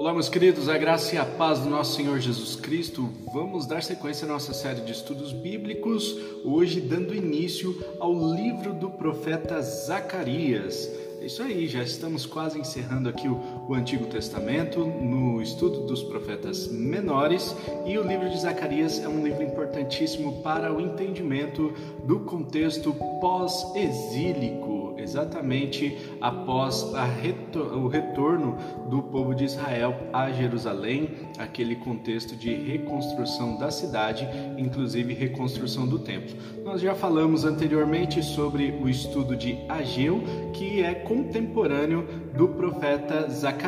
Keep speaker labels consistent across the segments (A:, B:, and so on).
A: Olá, meus queridos, a graça e a paz do nosso Senhor Jesus Cristo. Vamos dar sequência à nossa série de estudos bíblicos, hoje dando início ao livro do profeta Zacarias. É isso aí, já estamos quase encerrando aqui o, o, Antigo Testamento no estudo dos profetas menores e o livro de Zacarias é um livro importantíssimo para o entendimento do contexto pós-exílico exatamente após retor o retorno do povo de Israel a Jerusalém, aquele contexto de reconstrução da cidade, inclusive reconstrução do templo. Nós já falamos anteriormente sobre o estudo de Ageu, que é contemporâneo do profeta Zacarias,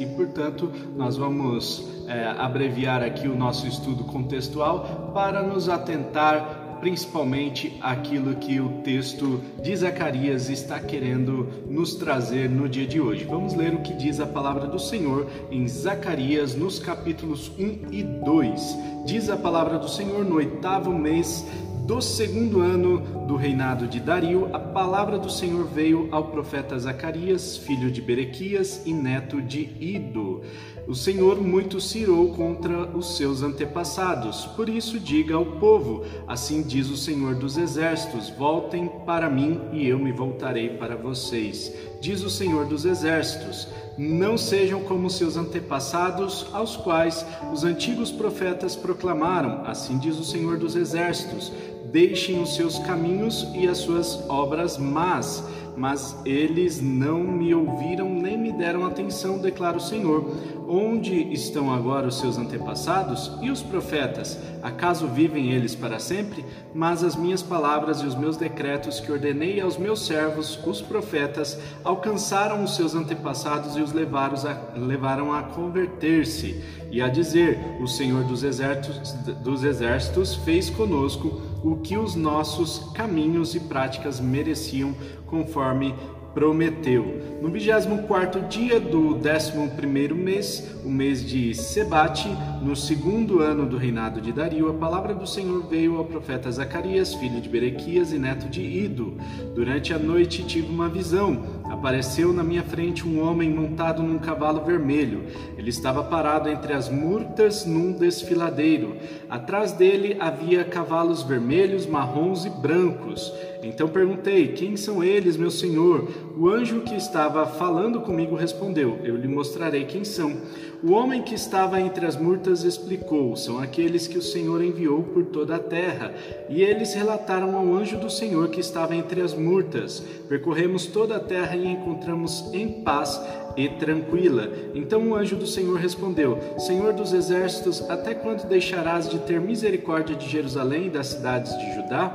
A: e portanto nós vamos é, abreviar aqui o nosso estudo contextual para nos atentar principalmente aquilo que o texto de Zacarias está querendo nos trazer no dia de hoje. Vamos ler o que diz a palavra do Senhor em Zacarias, nos capítulos 1 e 2. Diz a palavra do Senhor no oitavo mês do segundo ano do reinado de Dario, a palavra do Senhor veio ao profeta Zacarias, filho de Berequias e neto de Ido. O Senhor muito se irou contra os seus antepassados. Por isso, diga ao povo: Assim diz o Senhor dos Exércitos: Voltem para mim e eu me voltarei para vocês. Diz o Senhor dos Exércitos: Não sejam como seus antepassados, aos quais os antigos profetas proclamaram: Assim diz o Senhor dos Exércitos: Deixem os seus caminhos e as suas obras más mas eles não me ouviram nem me deram atenção, declara o Senhor. Onde estão agora os seus antepassados e os profetas? Acaso vivem eles para sempre? Mas as minhas palavras e os meus decretos que ordenei aos meus servos, os profetas, alcançaram os seus antepassados e os levaram a, levaram a converter-se e a dizer: O Senhor dos exércitos, dos exércitos fez conosco o que os nossos caminhos e práticas mereciam, conforme prometeu. No 24 dia do 11 mês, o mês de Sebate, no segundo ano do reinado de Dario, a palavra do Senhor veio ao profeta Zacarias, filho de Berequias e neto de Ido. Durante a noite tive uma visão. Apareceu na minha frente um homem montado num cavalo vermelho. Ele estava parado entre as murtas num desfiladeiro. Atrás dele havia cavalos vermelhos, marrons e brancos. Então perguntei: Quem são eles, meu senhor? O anjo que estava falando comigo respondeu: Eu lhe mostrarei quem são. O homem que estava entre as murtas explicou: São aqueles que o Senhor enviou por toda a terra. E eles relataram ao anjo do Senhor que estava entre as murtas: Percorremos toda a terra e encontramos em paz e tranquila. Então o anjo do Senhor respondeu: Senhor dos exércitos, até quando deixarás de ter misericórdia de Jerusalém e das cidades de Judá,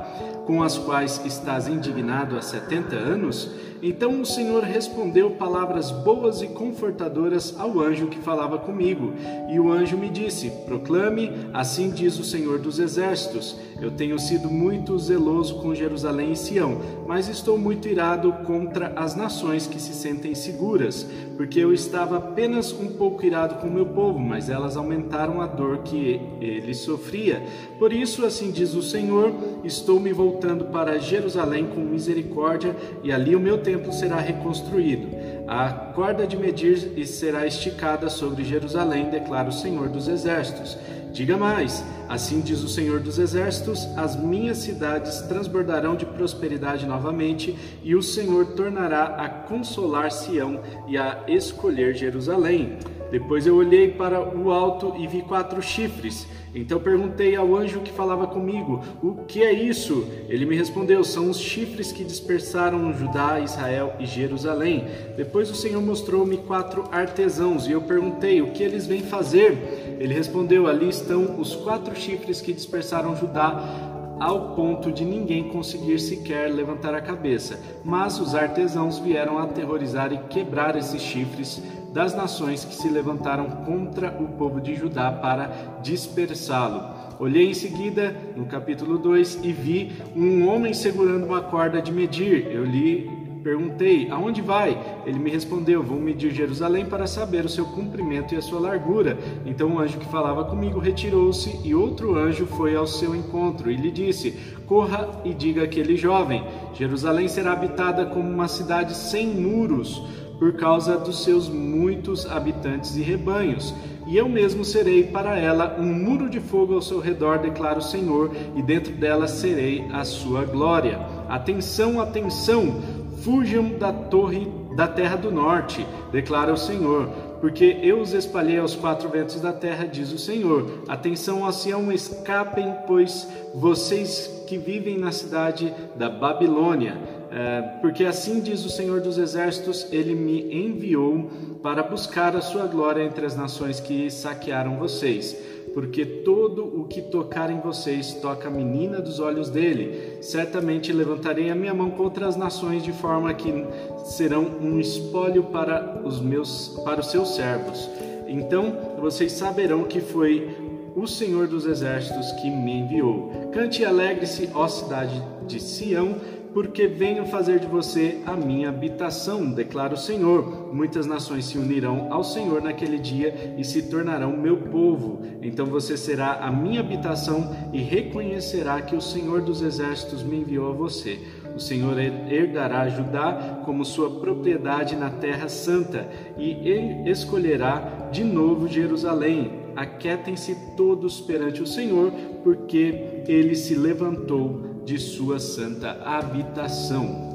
A: com as quais estás indignado há setenta anos? Então o Senhor respondeu palavras boas e confortadoras ao anjo que falava comigo. E o anjo me disse: Proclame, assim diz o Senhor dos Exércitos: Eu tenho sido muito zeloso com Jerusalém e Sião, mas estou muito irado contra as nações que se sentem seguras, porque eu estava apenas um pouco irado com o meu povo, mas elas aumentaram a dor que ele sofria. Por isso, assim diz o Senhor: Estou me voltando para Jerusalém com misericórdia, e ali o meu templo será reconstruído. A corda de medir será esticada sobre Jerusalém, declara o Senhor dos Exércitos. Diga mais: assim diz o Senhor dos Exércitos: as minhas cidades transbordarão de prosperidade novamente, e o Senhor tornará a consolar Sião e a escolher Jerusalém. Depois eu olhei para o alto e vi quatro chifres. Então perguntei ao anjo que falava comigo: O que é isso? Ele me respondeu: São os chifres que dispersaram Judá, Israel e Jerusalém. Depois o Senhor mostrou-me quatro artesãos e eu perguntei: O que eles vêm fazer? Ele respondeu: Ali estão os quatro chifres que dispersaram Judá ao ponto de ninguém conseguir sequer levantar a cabeça. Mas os artesãos vieram aterrorizar e quebrar esses chifres das nações que se levantaram contra o povo de Judá para dispersá-lo. Olhei em seguida no capítulo 2 e vi um homem segurando uma corda de medir. Eu lhe perguntei: Aonde vai? Ele me respondeu: Vou medir Jerusalém para saber o seu comprimento e a sua largura. Então o anjo que falava comigo retirou-se e outro anjo foi ao seu encontro e lhe disse: Corra e diga àquele jovem: Jerusalém será habitada como uma cidade sem muros por causa dos seus muitos habitantes e rebanhos. E eu mesmo serei para ela um muro de fogo ao seu redor, declara o Senhor, e dentro dela serei a sua glória. Atenção, atenção! Fujam da torre da terra do norte, declara o Senhor, porque eu os espalhei aos quatro ventos da terra, diz o Senhor. Atenção a Sião, escapem, pois vocês que vivem na cidade da Babilônia, é, porque assim diz o Senhor dos Exércitos: Ele me enviou para buscar a sua glória entre as nações que saquearam vocês porque todo o que tocar em vocês toca a menina dos olhos dele. Certamente levantarei a minha mão contra as nações de forma que serão um espólio para os meus para os seus servos. Então vocês saberão que foi o Senhor dos exércitos que me enviou. Cante e alegre-se, ó cidade de Sião, porque venho fazer de você a minha habitação, declara o Senhor. Muitas nações se unirão ao Senhor naquele dia e se tornarão meu povo. Então você será a minha habitação e reconhecerá que o Senhor dos exércitos me enviou a você. O Senhor herdará Judá como sua propriedade na terra santa e escolherá de novo Jerusalém. Aquietem-se todos perante o Senhor, porque ele se levantou de sua santa habitação.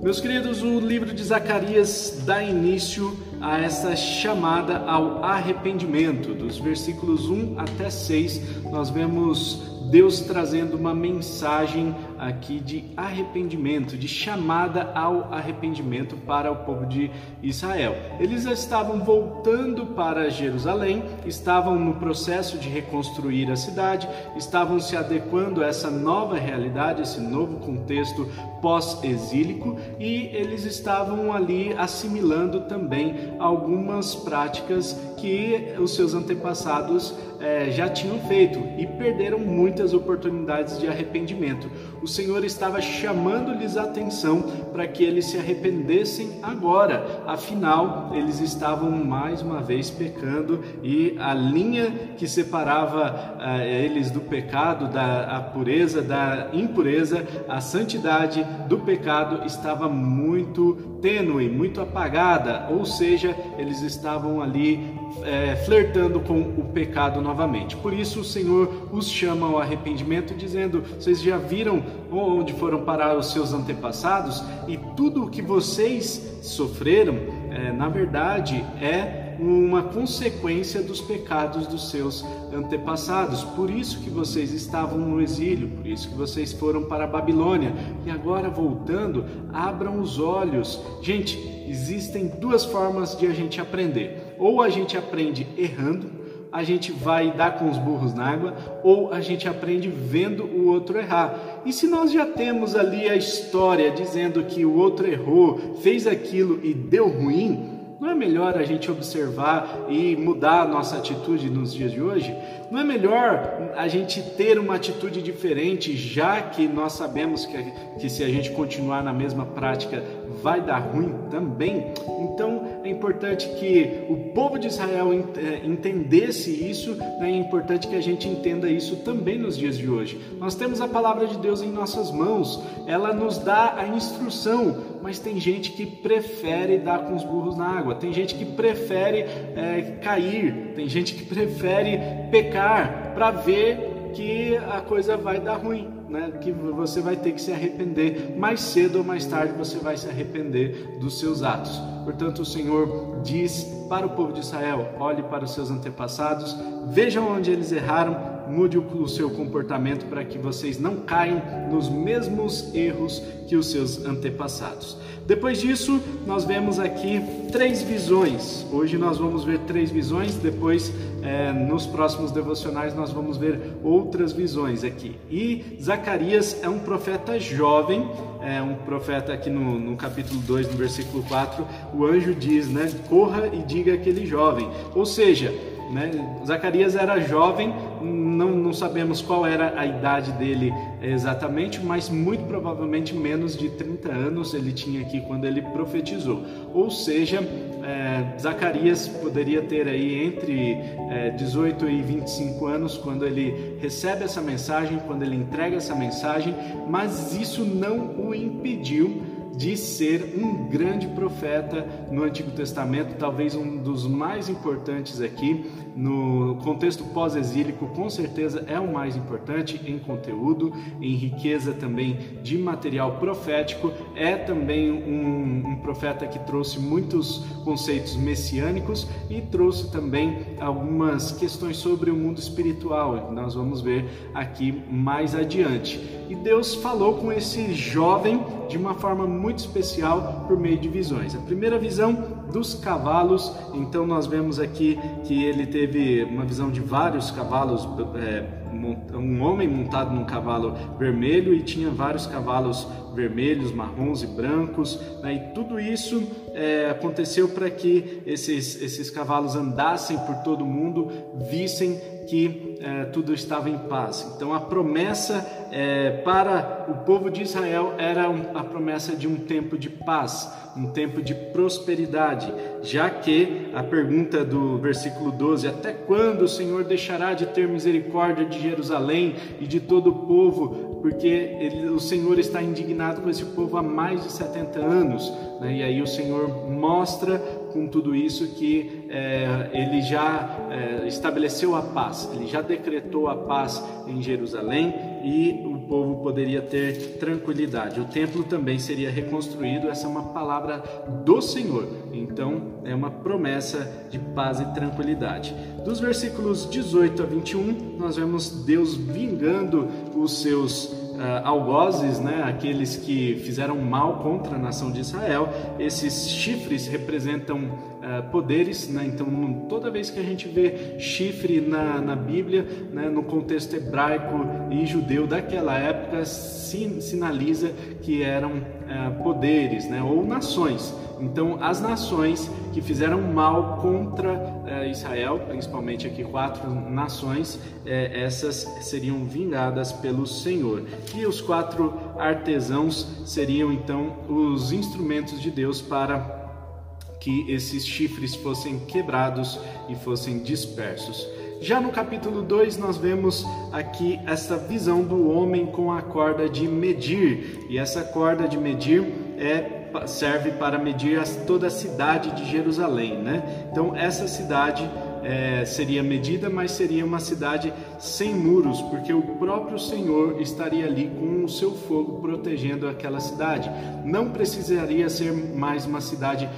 A: Meus queridos, o livro de Zacarias dá início a essa chamada ao arrependimento. Dos versículos 1 até 6, nós vemos Deus trazendo uma mensagem aqui de arrependimento, de chamada ao arrependimento para o povo de Israel. Eles estavam voltando para Jerusalém, estavam no processo de reconstruir a cidade, estavam se adequando a essa nova realidade, esse novo contexto pós-exílico e eles estavam ali assimilando também algumas práticas que os seus antepassados é, já tinham feito e perderam muitas oportunidades de arrependimento. O Senhor estava chamando-lhes a atenção para que eles se arrependessem agora, afinal, eles estavam mais uma vez pecando e a linha que separava uh, eles do pecado, da pureza, da impureza, a santidade do pecado estava muito tênue, muito apagada, ou seja, eles estavam ali é, flertando com o pecado novamente. Por isso o Senhor os chama ao arrependimento, dizendo: Vocês já viram onde foram parar os seus antepassados e tudo o que vocês sofreram, é, na verdade, é uma consequência dos pecados dos seus antepassados. Por isso que vocês estavam no exílio, por isso que vocês foram para a Babilônia. E agora voltando, abram os olhos. Gente, existem duas formas de a gente aprender. Ou a gente aprende errando, a gente vai dar com os burros na água, ou a gente aprende vendo o outro errar. E se nós já temos ali a história dizendo que o outro errou, fez aquilo e deu ruim, não é melhor a gente observar e mudar a nossa atitude nos dias de hoje? Não é melhor a gente ter uma atitude diferente, já que nós sabemos que, que se a gente continuar na mesma prática vai dar ruim também? Então é importante que o povo de Israel eh, entendesse isso, né? é importante que a gente entenda isso também nos dias de hoje. Nós temos a palavra de Deus em nossas mãos, ela nos dá a instrução, mas tem gente que prefere dar com os burros na água, tem gente que prefere é, cair, tem gente que prefere pecar para ver que a coisa vai dar ruim né, que você vai ter que se arrepender. Mais cedo ou mais tarde você vai se arrepender dos seus atos. Portanto, o Senhor diz para o povo de Israel: olhe para os seus antepassados, vejam onde eles erraram, mude o seu comportamento para que vocês não caiam nos mesmos erros que os seus antepassados. Depois disso, nós vemos aqui três visões. Hoje nós vamos ver três visões, depois é, nos próximos devocionais nós vamos ver outras visões aqui. E Zacarias é um profeta jovem, é um profeta aqui no, no capítulo 2, no versículo 4, o anjo diz, né? Corra e diga aquele jovem. Ou seja, né? Zacarias era jovem, não, não sabemos qual era a idade dele exatamente, mas muito provavelmente menos de 30 anos ele tinha aqui quando ele profetizou. Ou seja, é, Zacarias poderia ter aí entre é, 18 e 25 anos quando ele recebe essa mensagem, quando ele entrega essa mensagem, mas isso não o impediu de ser um grande profeta no Antigo Testamento, talvez um dos mais importantes aqui no contexto pós-exílico, com certeza é o mais importante em conteúdo, em riqueza também de material profético. É também um, um profeta que trouxe muitos conceitos messiânicos e trouxe também algumas questões sobre o mundo espiritual. Nós vamos ver aqui mais adiante. E Deus falou com esse jovem de uma forma muito especial por meio de visões. A primeira visão dos cavalos, então nós vemos aqui que ele teve uma visão de vários cavalos, é, um homem montado num cavalo vermelho e tinha vários cavalos vermelhos, marrons e brancos, né? e tudo isso é, aconteceu para que esses, esses cavalos andassem por todo o mundo, vissem que é, tudo estava em paz. Então a promessa é, para o povo de Israel era um, a promessa de um tempo de paz, um tempo de prosperidade, já que a pergunta do versículo 12: Até quando o Senhor deixará de ter misericórdia de Jerusalém e de todo o povo? Porque ele, o Senhor está indignado com esse povo há mais de 70 anos. Né? E aí o Senhor mostra com tudo isso que é, ele já é, estabeleceu a paz, ele já decretou a paz em Jerusalém e o povo poderia ter tranquilidade. O templo também seria reconstruído, essa é uma palavra do Senhor, então é uma promessa de paz e tranquilidade. Dos versículos 18 a 21, nós vemos Deus vingando os seus uh, algozes, né, aqueles que fizeram mal contra a nação de Israel. Esses chifres representam uh, poderes, né, então toda vez que a gente vê chifre na, na Bíblia, né, no contexto hebraico e judeu daquela época, sin sinaliza que eram uh, poderes né, ou nações. Então, as nações que fizeram mal contra eh, Israel, principalmente aqui quatro nações, eh, essas seriam vingadas pelo Senhor. E os quatro artesãos seriam então os instrumentos de Deus para que esses chifres fossem quebrados e fossem dispersos. Já no capítulo 2, nós vemos aqui essa visão do homem com a corda de medir, e essa corda de medir é serve para medir toda a cidade de Jerusalém, né? Então essa cidade é, seria medida, mas seria uma cidade sem muros, porque o próprio Senhor estaria ali com o seu fogo protegendo aquela cidade. Não precisaria ser mais uma cidade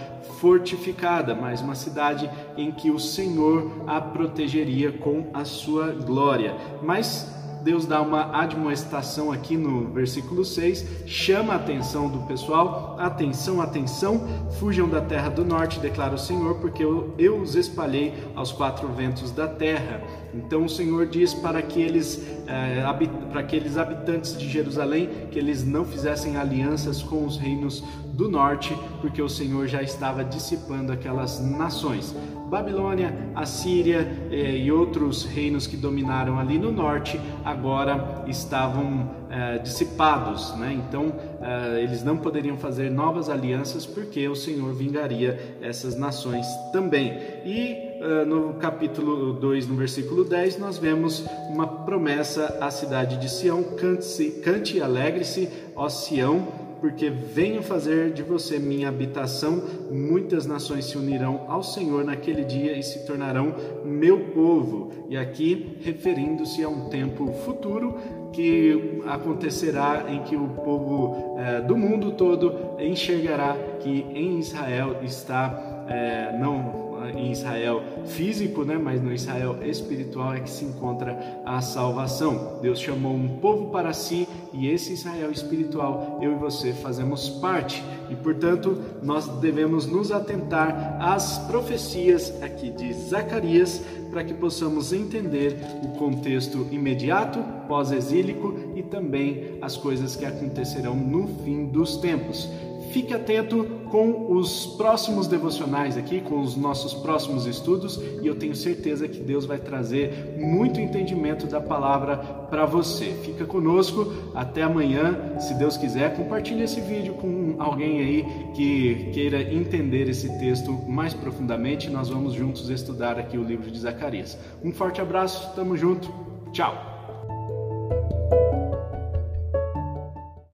A: fortificada, mas uma cidade em que o Senhor a protegeria com a sua glória. Mas Deus dá uma admoestação aqui no versículo 6, chama a atenção do pessoal, atenção, atenção, fujam da terra do norte, declara o Senhor, porque eu, eu os espalhei aos quatro ventos da terra. Então o Senhor diz para aqueles, é, para aqueles habitantes de Jerusalém que eles não fizessem alianças com os reinos do norte, porque o Senhor já estava dissipando aquelas nações. Babilônia, Assíria eh, e outros reinos que dominaram ali no norte agora estavam eh, dissipados, né? então eh, eles não poderiam fazer novas alianças porque o Senhor vingaria essas nações também. E no capítulo 2, no versículo 10, nós vemos uma promessa à cidade de Sião: cante, cante e alegre-se, ó Sião, porque venho fazer de você minha habitação. Muitas nações se unirão ao Senhor naquele dia e se tornarão meu povo. E aqui, referindo-se a um tempo futuro que acontecerá em que o povo é, do mundo todo enxergará que em Israel está é, não em Israel físico, né, mas no Israel espiritual é que se encontra a salvação. Deus chamou um povo para si e esse Israel espiritual, eu e você fazemos parte. E portanto, nós devemos nos atentar às profecias aqui de Zacarias para que possamos entender o contexto imediato, pós-exílico e também as coisas que acontecerão no fim dos tempos. Fique atento com os próximos devocionais aqui, com os nossos próximos estudos, e eu tenho certeza que Deus vai trazer muito entendimento da palavra para você. Fica conosco, até amanhã, se Deus quiser. Compartilhe esse vídeo com alguém aí que queira entender esse texto mais profundamente. Nós vamos juntos estudar aqui o livro de Zacarias. Um forte abraço, tamo junto, tchau!